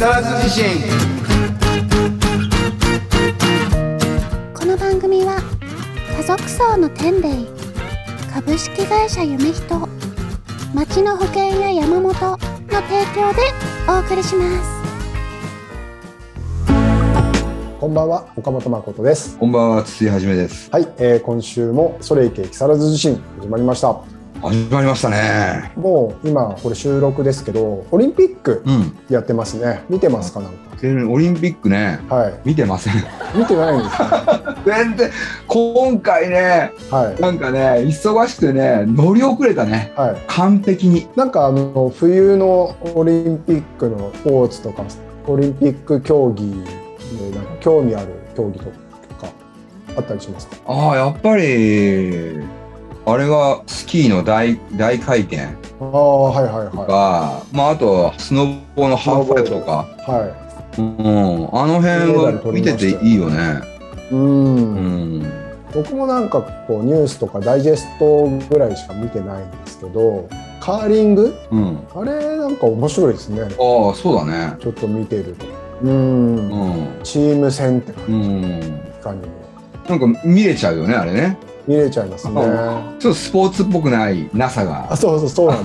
更津地震この番組は家族層の天霊株式会社夢人町の保険や山本の提供でお送りしますこんばんは、岡本誠です。こんばんは筒井はじめですはい、えー今週もソレイケ木更津地震始まりました。始まりましたねもう今これ収録ですけど、オリンピックうんやってますね。見てますかなんか？オリンピックねはい。見てません見てないんですか。全然今回ねはい。なんかね忙しくてね乗り遅れたねはい。完璧になんかあの冬のオリンピックのスポーツとかオリンピック競技でなんか興味ある競技とかあったりしますか？ああやっぱりあれはスキーの大大回転ああはいはいとはか、まああとスノボーのハーフパイプとか。い。はうんあの辺は見てていいよね。い。う。うん。ん僕もなんかこうニュースとかダイジェストぐらいしか見てないんですけどカーリング？うん。あれなんか面白いですね。ああそうだね。ちょっと見てると。うん。うん。チーム戦って感うん。じかにも。なんか見れちゃうよねあれね見れちゃいますね。ちょっとスポーツっぽくない NASA あが。そうそうそうなん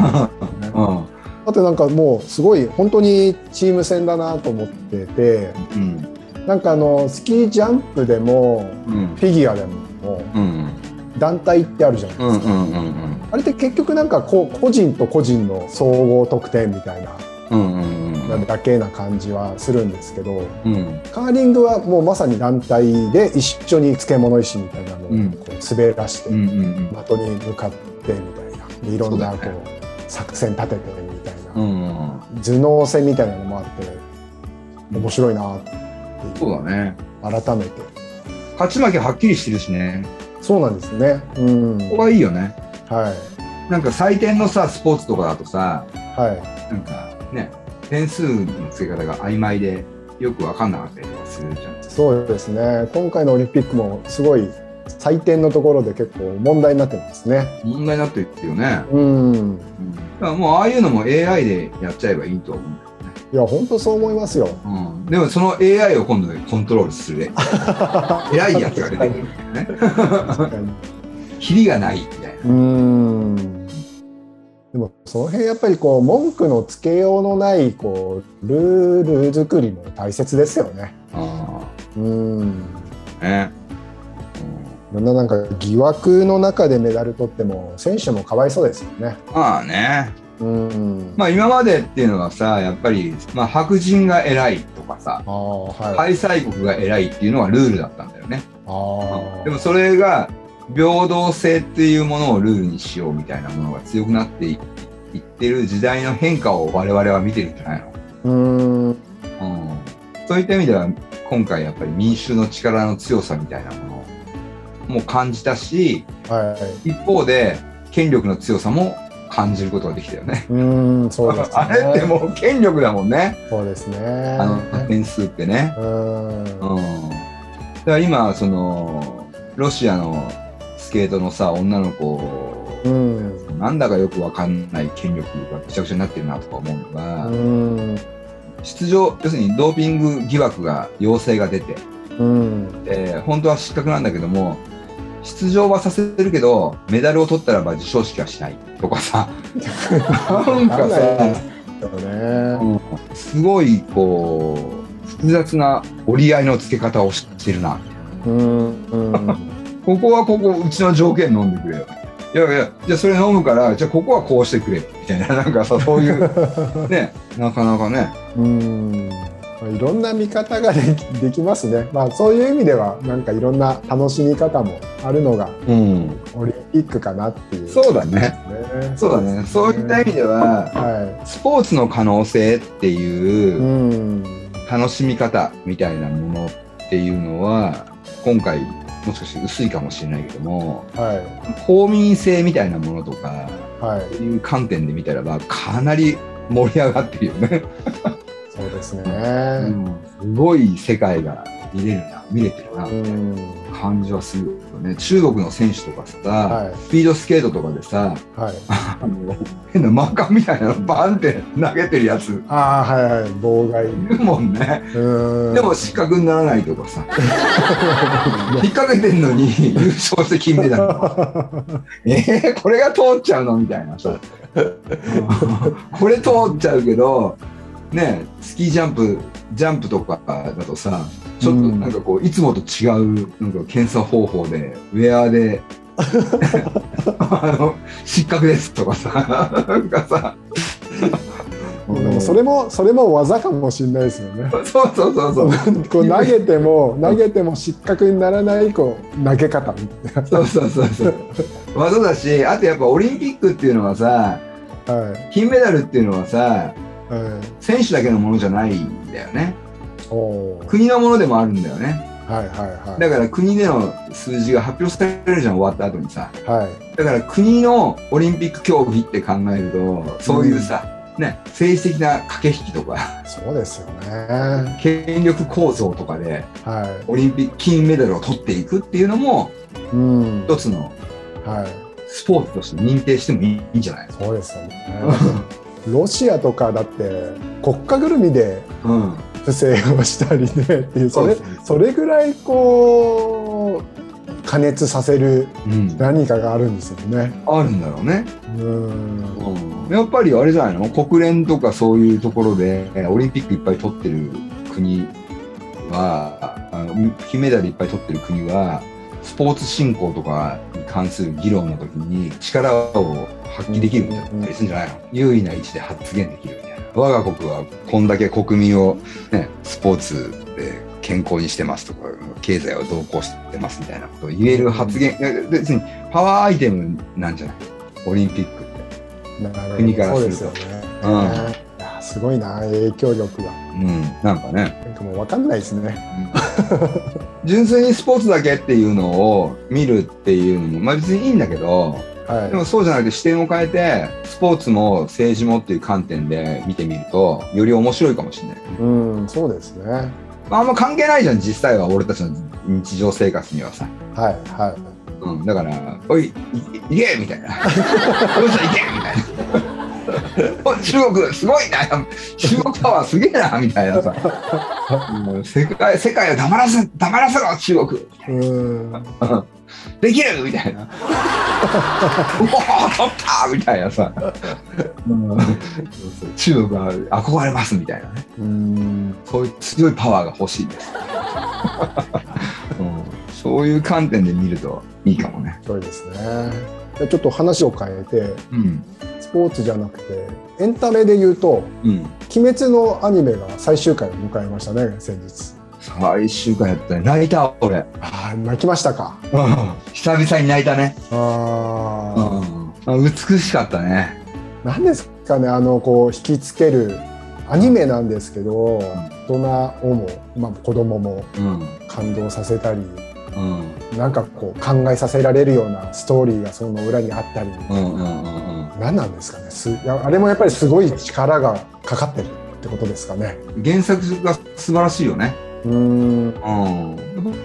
です うん。あとなんかもうすごい本当にチーム戦だなと思っててうん。なんかあのスキージャンプでもうん。フィギュアでもうん団体ってあるじゃないですか、うんうんうんあれって結局なんかこう個人と個人の総合得点みたいな。うんうんうんなだけな感じはするんですけどうん。カーリングはもうまさに団体で一緒に漬物石みたいなのをこう滑らして的に向かってみたいなでいろんなこそう作戦立ててみたいうんなうん。頭脳戦みたいなのもあって面白いなってそうだね。改めて。勝ち負けはっきりしてるしね。そうなんですね。うん。ここがいいよね。はい。なんか採点のさスポーツとかだとさはい。なんかね点数の付け方が曖昧でよく分かんなかったりとかするじゃん。そうですね。今回のオリンピックもすごい採点のところで結構問題になってますね。問題になってるよね、うん。だからもうああいうのも AI でやっちゃえばいいと思うんだよね。いや本当そう思いますよ。うん、でもその AI を今度でコントロールする偉い やつが出てくるんだよね。確かに。キリがないみたいな。うーんでもその辺やっぱりこう文句のつけようのないこうルール作りも大切ですよね。あうんあね、いろんななんか疑惑の中でメダル取っても選手もかわいそうですよね。うん、まあねうん。まあ今までっていうのはさやっぱり、まあ、白人が偉いとかさはい。開催国が偉いっていうのがルールだったんだよねああ。でもそれが平等性っていうものをルールにしようみたいなものが強くなっていいってる時代の変化を我々は見てるんじゃないの？うーん。うんそういった意味では今回やっぱり民衆の力の強さみたいなものも感じたしはい。一方で権力の強さも感じることができたよね。うーんそうですね。あれってもう権力だもんねそうですね。あの点数ってね。うーん。うん、だから今そのロシアのスケートのさ女の子うん。なんだかよくわかんない権力がぐちゃぐちゃになってるなとか思うのが、うん。出場要するにドーピング疑惑が陽性が出てうん。えー本当は失格なんだけども出場はさせるけどメダルを取ったらば授賞式はしないとかさ なんかさ、すごいこう複雑な折り合いのつけ方をしてるなうん。うん。ここはここうちの条件飲んでくれよ。いやいやじゃあそれ飲むからじゃあここはこうしてくれみたいな なんかさそういう ねなかなかね。うん。まあいろんな見方ができできますね。まあそういう意味ではなんかいろんな楽しみ方もあるのがうん。オリンピックかなっていう、そうだね。ね。そうだね。そういった意味ではは。スポーツの可能性っていううん。楽しみ方みたいなものっていうのは今回もしかして薄いかもしれないけどもはい公民性みたいなものとかはいいう観点で見たらばかなり盛り上がってるよね。そうですね。すごい世界が見れるな見れてるなみたいな感じはするよね。中国の選手とかさ、はい、スピードスケートとかでさ、はい、変なマーカーみたいなのバンって投げてるやつ。ああはいはい。妨害。いるもんね。でも失格にならないとかさ。引っ掛けてんのに優勝して金メダル。えー、これが通っちゃうのみたいなさ。これ通っちゃうけどねスキージャンプジャンプとかだとさちょっとなんかこう、いつもと違うなんか検査方法でウェアで あの失格ですとかさなんかさでもそれもそれも技かもしれないですよね。そうそうそうそう。こう投げても投げても失格にならないこう投げ方みたいな。そうそうそうそう。技だし、あとやっぱオリンピックっていうのはさ、はい、金メダルっていうのはさ、はい、選手だけのものじゃないんだよね。国のものでもあるんだよね。はいはいはい、だから国での数字が発表されるじゃん終わった後にさ、はい、だから国のオリンピック競技って考えるとそういうさ、うん、ね、政治的な駆け引きとか。そうですよね。権力構造とかで、はい、オリンピック金メダルを取っていくっていうのも、うん、一つの、はい、スポーツとして認定してもいいんじゃない？そうですよね。ロシアとかだって国家ぐるみで、うん不正をしたりねっていうそれそれぐらいこう加熱させる何かがあるんですよね。うん、あるんだろうね。うん。やっぱりあれじゃないの？国連とかそういうところでオリンピックいっぱい取ってる国はあの金メダルいっぱい取ってる国はスポーツ振興とかに関する議論の時に力を発揮できるみたいなするん。じゃないの、有利な位置で発言できるみたいな。我が国はこん。だけ国民を、ね、スポーツで健康にしてますとか経済を動向してますみたいなことを言える発言、別にパワーアイテムなん。じゃないオリンピックって国からすると。うん。すごいな影響力が。うん、なんかね。なんかもう分かんないですね。純粋にスポーツだけっていうのを見るっていうのも、まあ別にいいんだけど、はい、でもそうじゃなくて視点を変えてスポーツも政治もっていう観点で見てみるとより面白いかもしれない、うんそうですね、まあ、あんま関係ないじゃん実際は俺たちの日常生活にはさはいはい、うん、だから「おいいけ!」みたいな「どうしたいけ!」みたいな。中国すごいな中国パワーすげえなみたいなさ世界世界を黙らせ黙らせろ中国できるみたいな。うお取ったみたいなさ。中国は憧れますみたいなね。うんそういう強いパワーが欲しいです。うん、そういう観点で見るといいかもね。そうですね。ちょっと話を変えて、うん、スポーツじゃなくてエンタメで言うと「うん、鬼滅」のアニメが最終回を迎えましたね先日。最終回やったね。泣いた俺。ああ泣きましたか、うん、久々に泣いたね。あ、うん、美しかったね。何ですかねあのこう引きつけるアニメなんですけど、うん、大人をも、まあ、子供も感動させたり、うん、なんかこう考えさせられるようなストーリーがその裏にあったり、うんうんうんうん、何なんですかね。すあれもやっぱりすごい力がかかってるってことですかね。原作が素晴らしいよね。うん。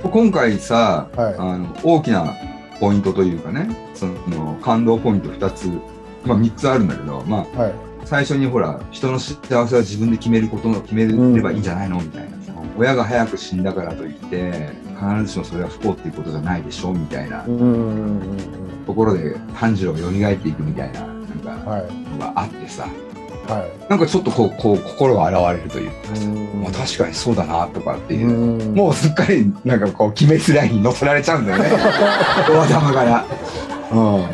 今回さ、はい、あの大きなポイントというかねその感動ポイント2つ、まあ、3つあるんだけど、まあ、はい、最初にほら人の幸せは自分で決めることを決めればいいんじゃないの？みたいな。さ、親が早く死んだからといって必ずしもそれは不幸っていうことじゃないでしょみたいな。ところで炭治郎が蘇っていくみたいななんかのがあってさ、はい。はい、なんかちょっとこうこう心が洗われるというかまあ、確かにそうだなとかっていう。もうすっかりなんかこう鬼滅ラインに乗せられちゃうんだよね。大玉から。うん、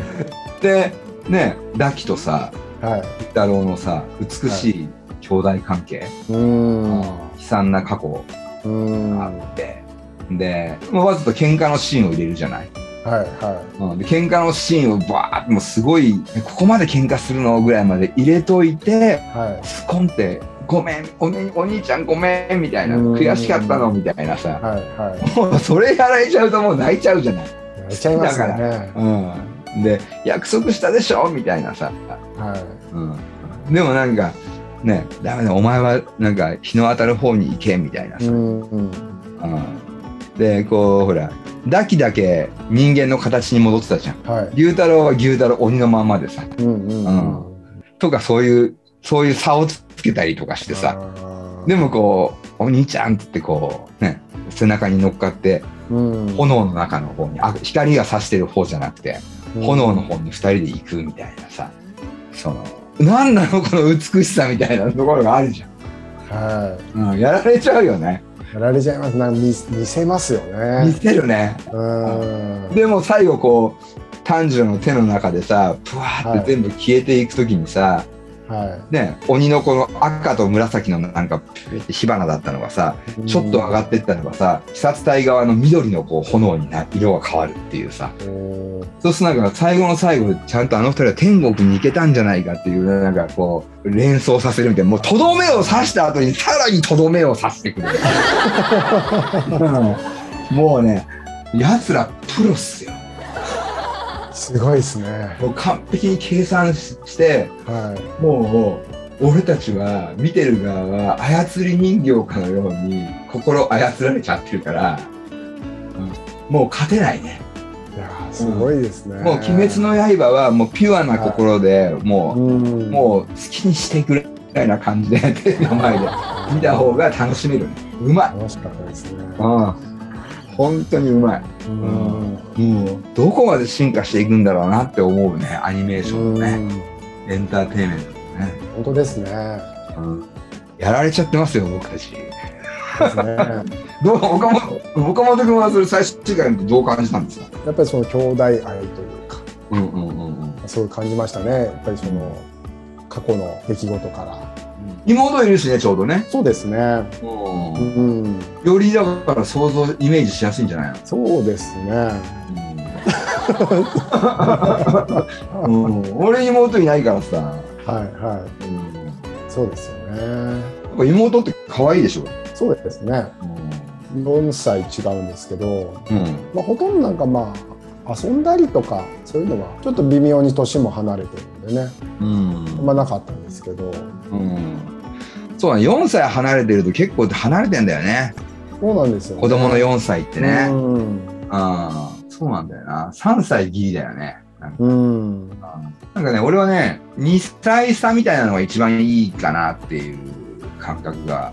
でねラキとさ、はい、太郎のさ美しい兄弟関係、はい、悲惨な過去。があって。で、まあ、わざと喧嘩のシーンを入れるじゃない。はいはい。うん、で喧嘩のシーンをバーッもうすごいここまで喧嘩するの？ぐらいまで入れといて、はい、スコンってごめんお,、ね、お兄ちゃんごめんみたいな悔しかったの？みたいなさ、はいはい、もうそれやられちゃうともう泣いちゃうじゃない。泣いちゃいますね。だから、うん、で約束したでしょ？みたいなさ、はい。うん、でもなんかねダメだお前はなんか日の当たる方に行けみたいなさ、うん、うん。でこうほらダキだけ人間の形に戻ってたじゃん、はい、牛太郎は牛太郎鬼のまんまでさ、うんうん、うん。とかそういうそういう差をつけたりとかしてさ。でもこうお兄ちゃんってこうね背中に乗っかって、うん、炎の中の方にあ光が差してる方じゃなくて、うん、炎の方に2人で行くみたいなさ。その何なのこの美しさみたいなところがあるじゃん。はい、うん、やられちゃうよね。やられちゃいますなん見見せますよね。見せるね。うんでも最後こう炭治郎の手の中でさぷわーって全部消えていく時にさ、はい、ね、鬼のこの赤と紫のなんか火花だったのがさちょっと上がってったのがさ鬼殺隊側の緑のこう炎にな色が変わるっていうさ。そうするとなんか最後の最後ちゃんとあの二人は天国に行けたんじゃないかっていうなんかこう連想させるみたいな。もうとどめを刺した後にさらにとどめを刺してくる。もうねやつらプロっすよすごいですね。もう完璧に計算して、はい、もう俺たちは見てる側は操り人形かのように心操られちゃってるから、うん、もう勝てないね。いやすごいですね、うん、もう「鬼滅の刃」はもうピュアな心で、はい、もう、うもう好きにしてくれみたいな感じでテレビの前で見た方が楽しめる、うまい楽しかったですね。うん本当にうまい、うん、もうどこまで進化していくんだろうなって思うねアニメーションのね。エンターテインメントね。本当ですね、うん、やられちゃってますよ僕たち。ね。どう岡本岡本君はそれ最終回どう感じたんですか？やっぱりその兄弟愛というか、うんうんうんうん、そう感じましたね。やっぱりその過去の出来事から妹いるしねちょうどね。そうですね。うん、よりだから想像イメージしやすいんじゃないの？そうですね、うん、俺妹いないからさ。はいはい、うん、そうですよね。妹って可愛いでしょ？そうですね、うん、4歳違うんですけど、うん。まあ、ほとんどなんかまあ遊んだりとかそういうのはちょっと微妙に年も離れてるんでね、うん、まあなかったんですけど、うんそうだ、4歳離れてると結構離れてんだよね。そうなんですよ、ね、子供の4歳ってね。うん。あそうなんだよな。3歳ギリだよね。なんか,、うん、なんかね、俺はね、2歳差みたいなのが一番いいかなっていう感覚が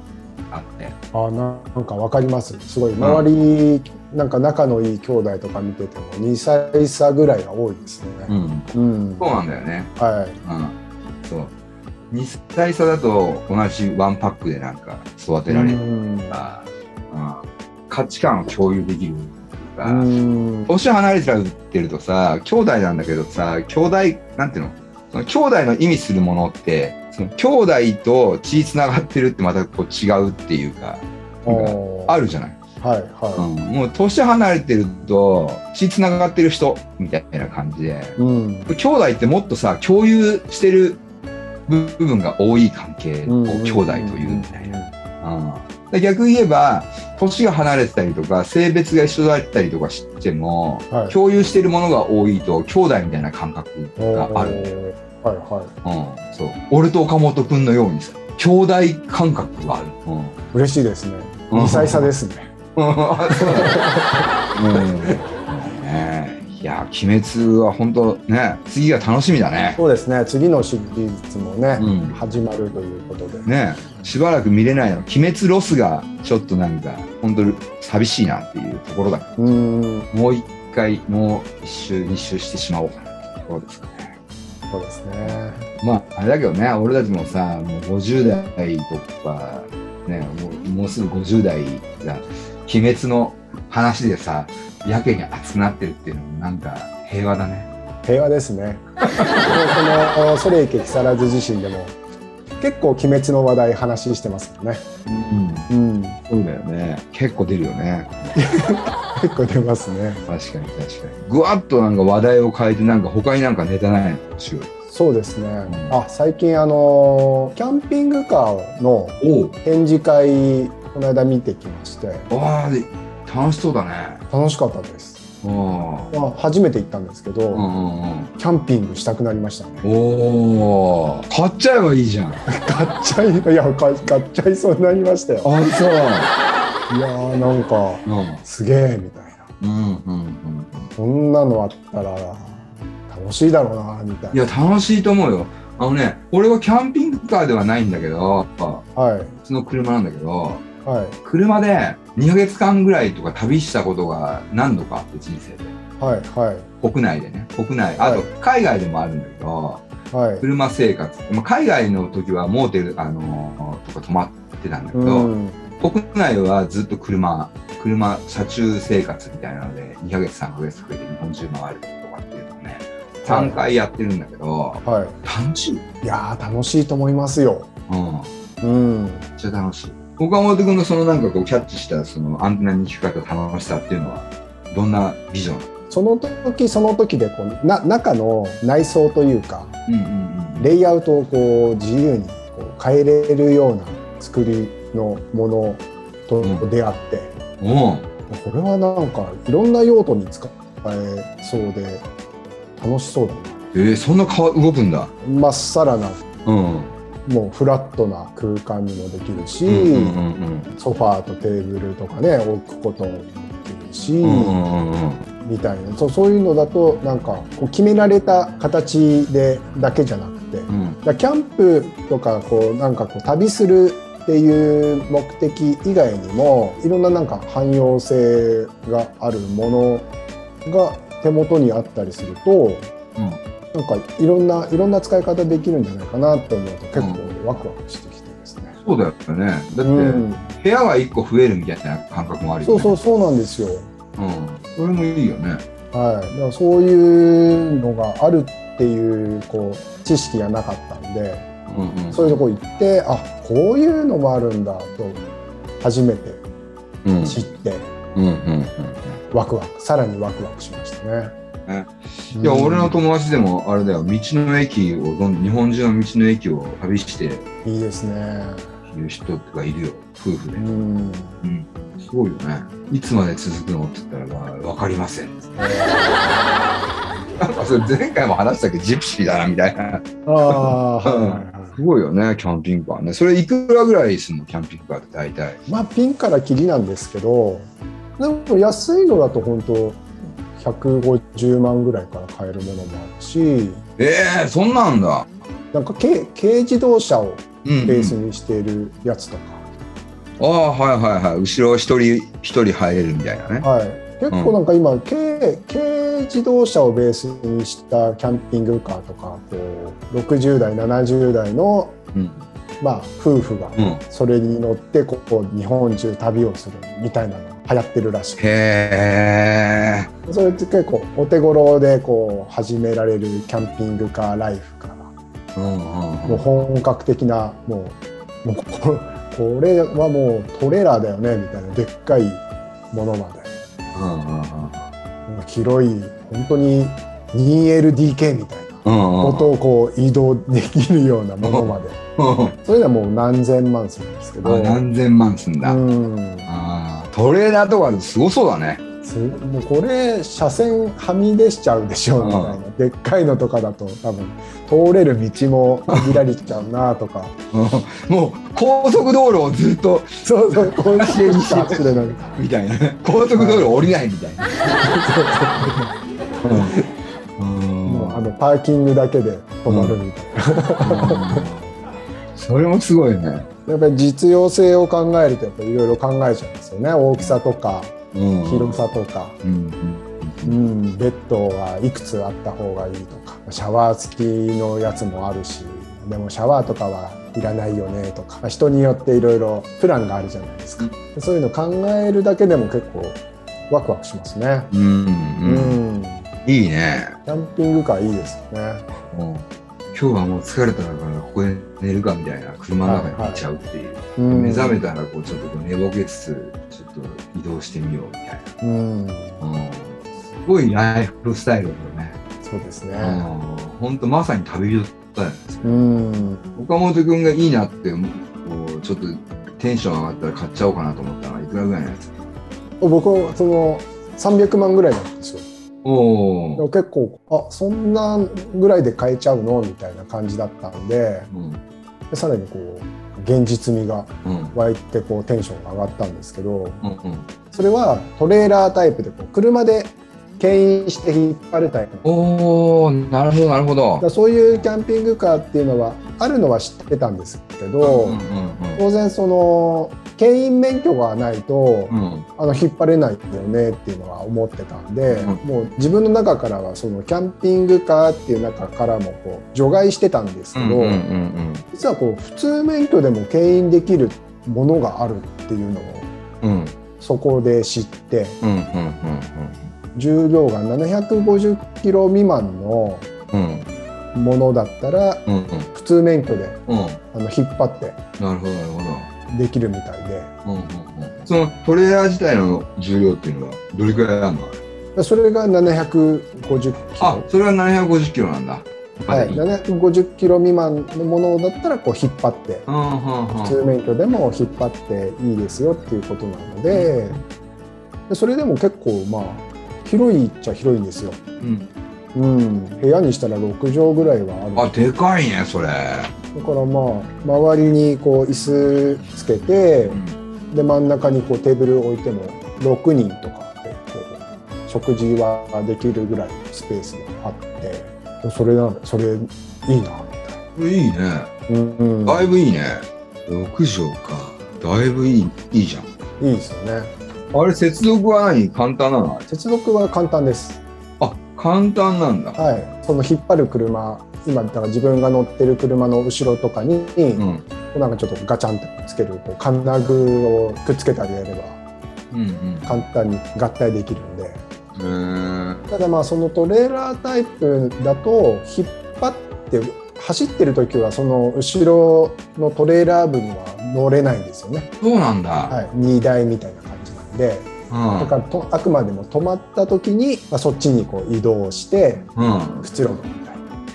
あって。あなんかわかります。すごい。周り、うん、なんか仲のいい兄弟とか見てても、2歳差ぐらいが多いですよね。うん。うん、そうなんだよね。はい。うん。そう。2歳差だと同じワンパックでなんか育てられる。とか、うん、価値観を共有できるとか。年離れてるとさ兄弟なんだけどさ兄弟なんていうの？その兄弟の意味するものってその兄弟と血つながってるってまたこう違うっていうかあるじゃない？はいはい。うん、もう年離れてると血つながってる人みたいな感じで、うん、兄弟ってもっとさ共有してる部分が多い関係を兄弟というみたいな。うん、逆言えば年が離れてたりとか性別が一緒だったりとかしても、はい、共有しているものが多いと兄弟みたいな感覚がある。はいはい。うん、そう。俺と岡本君のようにさ兄弟感覚がある、うん、嬉しいですね。2歳差ですね、うん、うんいや鬼滅は本当ね次が楽しみだね。そうですね。次のシリーズもね、うん、始まるということで。ねしばらく見れないの。鬼滅ロスがちょっとなんか本当寂しいなっていうところだうん。もう一回もう一周二周してしまおうかなってところですかね。そうですね。まああれだけどね俺たちもさもう50代とかねもうもうすぐ50代が鬼滅の話でさやけに熱くなってるっていうのもなんか平和だね。平和ですね。この「それいけ木更津自身でも結構鬼滅の話題話してますよね。うん、うん、そうだよね。結構出るよね。結構出ますね。確かに確かに。ぐわっとなんか話題を変えてなんか他になんかネタないの？そうですね、うん、あ最近あのキャンピングカーの展示会この間見てきまして。ああ楽しそうだね。楽しかったです。まあ、初めて行ったんですけど、うんうん、キャンピングしたくなりましたね。おお、買っちゃえばいいじゃん。買っちゃい、いや、買っちゃいそうになりましたよ。あ、そう。いやーなんか、うん、すげえみたいな、うんうんうん、こんなのあったら楽しいだろうなみたいな。いや楽しいと思うよ。あのね俺はキャンピングカーではないんだけど、はい、その車なんだけど、はい、車で2か月間ぐらいとか旅したことが何度かあって人生で、はいはい、国内でね。国内あと海外でもあるんだけど、はい、車生活、まあ、海外の時はモーテル、あのー、とか泊まってたんだけど、うん、国内はずっと車車車中生活みたいなので2か月3か月かけて日本中回る3回やってるんだけど、はい、楽しい。いや楽しいと思いますよ。うん、うん、めっちゃ楽しい。岡本君のそのなんかこうキャッチしたそのアンテナに引っかかった楽しさっていうのはどんなビジョン？その時その時でこうな中の内装というか、うんうんうん、レイアウトをこう自由にこう変えれるような作りのものと出会って、うん、これはなんかいろんな用途に使えそうで楽しそうだな。えー、そんな動くんだ。まっさらな、うん、もうフラットな空間にもできるし、うんうんうんうん、ソファーとテーブルとかね置くこともできるし、うんうんうんみたいな。そうそういうのだとなんかこう決められた形でだけじゃなくて、うん、キャンプとかこうなんかこう旅するっていう目的以外にもいろんななんか汎用性があるものが手元にあったりすると、うん、なんかいろんないろんな使い方できるんじゃないかなと思うと結構ワクワクしてきてですね。そうだよねだって、部屋が1個増えるみたいな感覚もあるよね。そうそうそうなんですよ。うん、それもいいよね。はい、だからそういうのがあるっていうこう知識がなかったんで、うんうん、そういうとこ行ってあこういうのもあるんだと初めて知って、うんうんうんうん、ワクワク。さらにワクワクしましたね。ね、いや、うん、俺の友達でもあれだよ。道の駅を日本中の道の駅を旅していいですね。いう人がいるよ。夫婦で、うん、うん、すごいよね。いつまで続くのって言ったら、まあ、分かりません。なんかそれ前回も話したけ？どジプシーだなみたいな。あすごいよねキャンピングカーね。それいくらぐらいするの？キャンピングカーって大体。まあピンからキリなんですけどでも安いのだと本当150万ぐらいから買えるものもあるし。ええー、そんなんだ。なんか軽軽自動車をベースにしているやつとか、ああはいはいはい。後ろ一人一人入れるみたいなね。はい。結構なんか今、うん、軽軽自動車をベースにしたキャンピングカーとかこう60代70代の、うん、まあ夫婦がそれに乗ってここ日本中旅をするみたいなのが流行ってるらしく。へそれって結構お手頃でこう始められるキャンピングカーライフから、うんうんうん、もう本格的なもうもうここれはもうトレーラーだよねみたいなでっかいものまで、うんうんうん、広い本当に 2LDK みたいなことをこう移動できるようなものまで、それではもう何千万するんですけど。何千万すんだ、うん、あトレーラーとかすごそうだね。もうこれ車線はみ出しちゃうでしょうみたいな、でっかいのとかだと多分通れる道も限られちゃうなとか。もう高速道路をずっとそうそう高速道路走れないみたいな高速道路降りないみたいな、も うあのパーキングだけで止まるみたいな、それもすごいね。やっぱり実用性を考えるとやっぱりいろいろ考えちゃうんですよね。大きさとか広さとか、うん、うん、ベッドはいくつあった方がいいとか。シャワー付きのやつもあるし。でもシャワーとかはいらないよねとか。人によっていろいろプランがあるじゃないですか、うん、そういうの考えるだけでも結構ワクワクしますね。うん、うん、いいね。キャンピングカーいいですよね。うん。今日はもう疲れたからここで寝るかみたいな車の中に寝ちゃうっていう、はいはい、目覚めたらこうちょっと寝ぼけつつちょっと移動してみようみたいな、うん、うん、すごいライフスタイルだよね。そうですね。本当まさに旅人だよ。ね、うん、岡本君がいいなってこうちょっとテンション上がったら買っちゃおうかなと思ったらいくらぐらいのやつ？僕はその300万ぐらいなんですよお結構あそんなぐらいで買えちゃうの？みたいな感じだったんで、うん、でさらにこう現実味が湧いてこうテンションが上がったんですけど、うんうん、それはトレーラータイプでこう車で牽引して引っ張るタイプ。おなるほどなるほど。そういうキャンピングカーっていうのはあるのは知ってたんですけど、うんうんうん、当然その牽引免許がないと、うん、あの引っ張れないよねっていうのは思ってたんで、うん、もう自分の中からはそのキャンピングカーっていう中からもこう除外してたんですけど、実はこう普通免許でも牽引できるものがあるっていうのを、うん、そこで知って、重量が750キロ未満のものだったら、普通免許で、うん、あの引っ張ってなるほどなるほどできるみたいで、うんうんうん、そのトレーラー自体の重量っていうのはどれくらいあるの？それが750キロ。あそれは750キロなんだ。はい、750キロ未満のものだったらこう引っ張って、普通免許でも引っ張っていいですよっていうことなので、それでも結構まあ広いっちゃ広いんですよ。うん。うん、部屋にしたら6畳ぐらいはある。あでかいねそれだからまあ周りにこう椅子つけて、うん、で真ん中にこうテーブル置いても6人とかでこう食事はできるぐらいのスペースがあってそれなそれいいなみたいな。いいね、うん、うん、だいぶいいね。6畳か。だいぶいいいいじゃん。いいですよね。あれ、接続は何？簡単なの？接続は簡単です。あ、簡単なんだ。はい。その引っ張る車、今、だから自分が乗ってる車の後ろとかに、うん、なんかちょっとガチャンってくっつける、こう金具をくっつけてあげれば、うんうん、簡単に合体できるんで。ただまあそのトレーラータイプだと引っ張って走ってる時はその後ろのトレーラー部には乗れないんですよね。そうなんだ。はい、荷台みたいなで、うん、だからとあくまでも止まった時に、まあ、そっちにこう移動して、うん、くつろぐ。みたいな、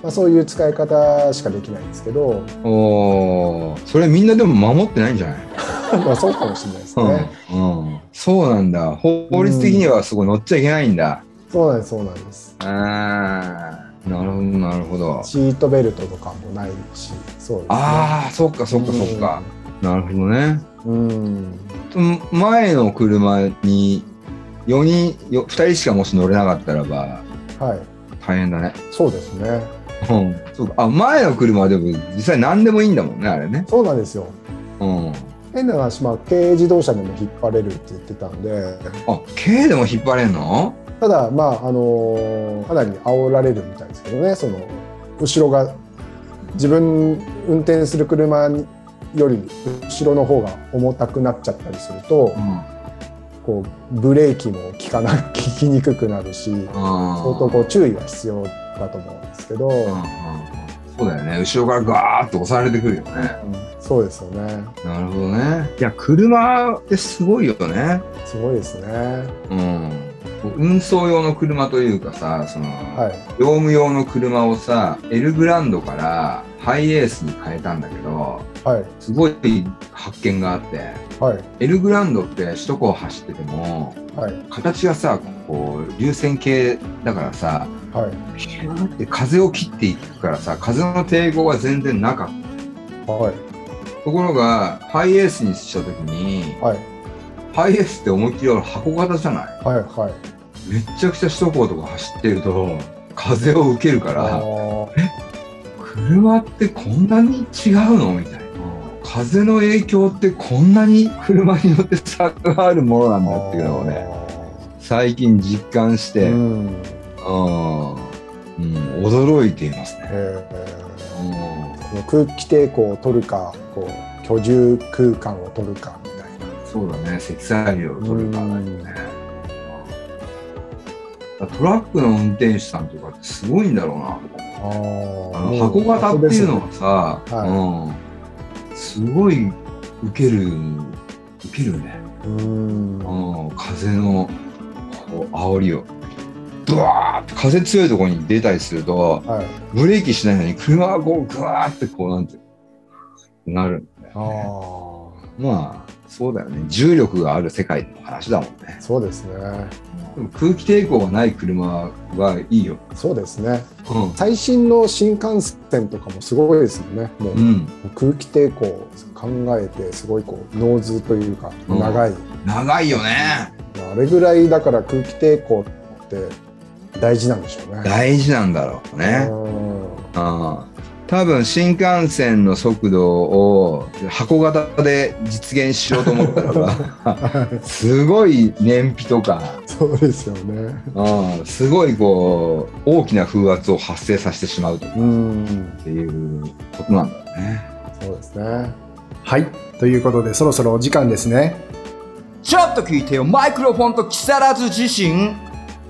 まあ、そういう使い方しかできないんですけど。おそれみんなでも守ってないんじゃない？まあそうかもしれないですね、うん。うん、そうなんだ。法律的にはすごい乗っちゃいけないんだ、そうなんですそうなんです。ああなるほどなるほど。シートベルトとかもないしそうです、ね、ああそっかそっかそっか、なるほどね。うん。前の車に4人2人しかもし乗れなかったらば、はい、大変だね。そうですねうん。そうあ前の車でも実際何でもいいんだもんねあれね。そうなんですよ、うん、変な話、まあ、軽自動車でも引っ張れるって言ってたんで。あ軽でも引っ張れるの？ただまああのかなり煽られるみたいですけどね。その後ろが自分運転する車より後ろの方が重たくなっちゃったりすると、うん、こうブレーキも効かな 効きにくくなるし相当こう注意が必要だと思うんですけど、そうだよね。後ろからガーッと押されてくるよね、うん、そうですよね。なるほどね。いや車ってすごいよね。すごいですね。うん。運送用の車というかさその、はい、業務用の車をさエルグランドからハイエースに変えたんだけど、はい、すごい発見があって、はい、エルグランドって首都高を走ってても、はい、形がさこう流線形だからさ、はい、ヒューって風を切っていくからさ風の抵抗が全然なかった、はい、ところがハイエースにした時に、はい、ハイエースって思いっきり箱型じゃない、はいはい、めちゃくちゃ首都高とか走ってると風を受けるからえ？車ってこんなに違うの？みたいな。風の影響ってこんなに車によって差があるものなんだっていうのをね最近実感して、うん、うん、驚いていますね。うん、空気抵抗を取るかこう居住空間を取るかみたいな。そうだね。積載量を取るかだよね、トラックの運転手さんとかってすごいんだろうな。あの箱型っていうのはさ、ねはい、うん、すごい受ける受けるね。うん。風のこう煽りをブワーって風強いところに出たりすると、はい、ブレーキしないのに車がこうグワーってこうなんてなるんだよね。まあそうだよね。重力がある世界の話だもんね。そうですね。でも空気抵抗がない車はいいよ。そうですね、うん、最新の新幹線とかもすごいですよね。もう、うん、空気抵抗を考えてすごいこうノーズというか長い、うん、長いよね。あれぐらいだから空気抵抗って大事なんでしょうね。大事なんだろうね。ああ多分新幹線の速度を箱型で実現しようと思ったらば すごい燃費とか。そうですよね、うん、すごいこう大きな風圧を発生させてしまうとかっていうことなんだろうね。そうですね。はい。ということでそろそろお時間ですね。ちょっと聞いてよ。マイクロフォンと木更津自身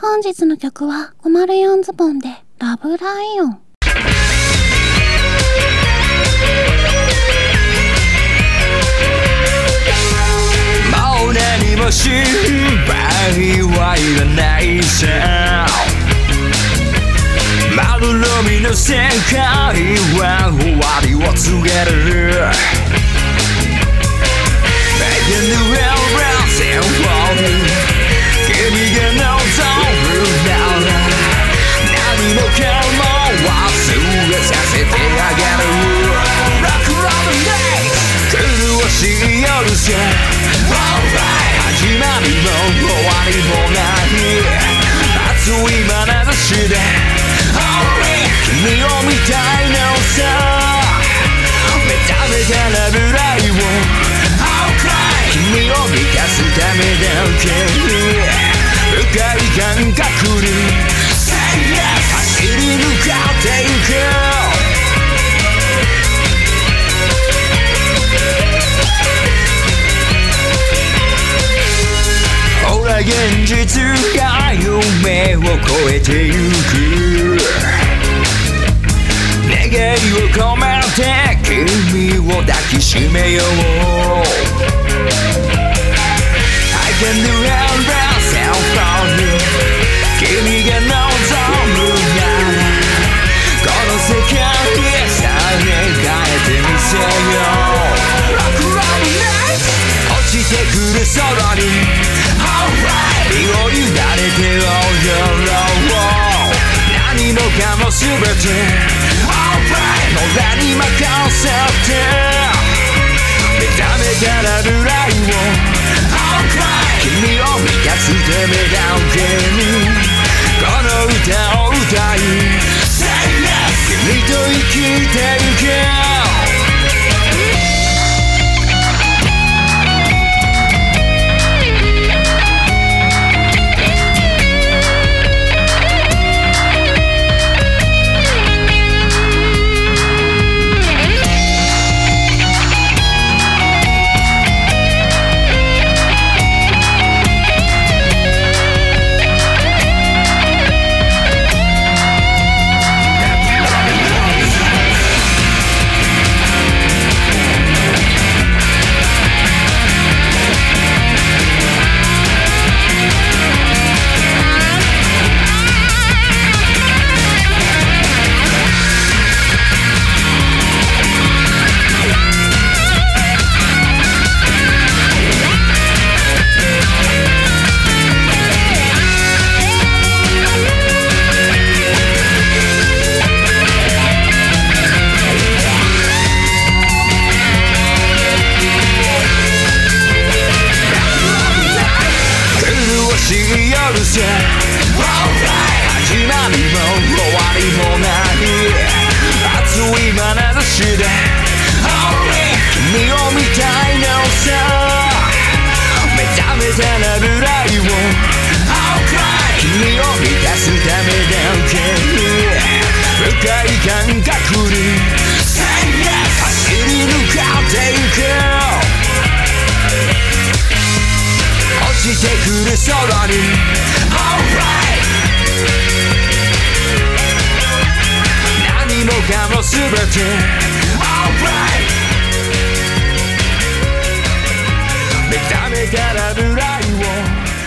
本日の曲は504ズボンでラブライオン。もう何も心配はいらないさ。丸のみの世界は終わりを告げる。君を見た目からぐらいを君を満たすためだけに」「不快感覚に走り抜かってゆく。現実が夢を超えてゆく願いを込めて君を抱きしめよう I can do everything for you 君が望むならこの世界さえ変えてみせよう Rock Rock Night 落ちてくる。空に濁りだれてる何もかも全て Alright 野に任せて目覚めたらブライを君を満たすためだけにこの歌を歌い君と生きてゆけもない熱い眼差しで君を見たいのさ目覚めたな未来を君を満たすためだけに深い感覚に走り抜かっていく落ちてくる空に Alright 全て Alright. 見た目から未来を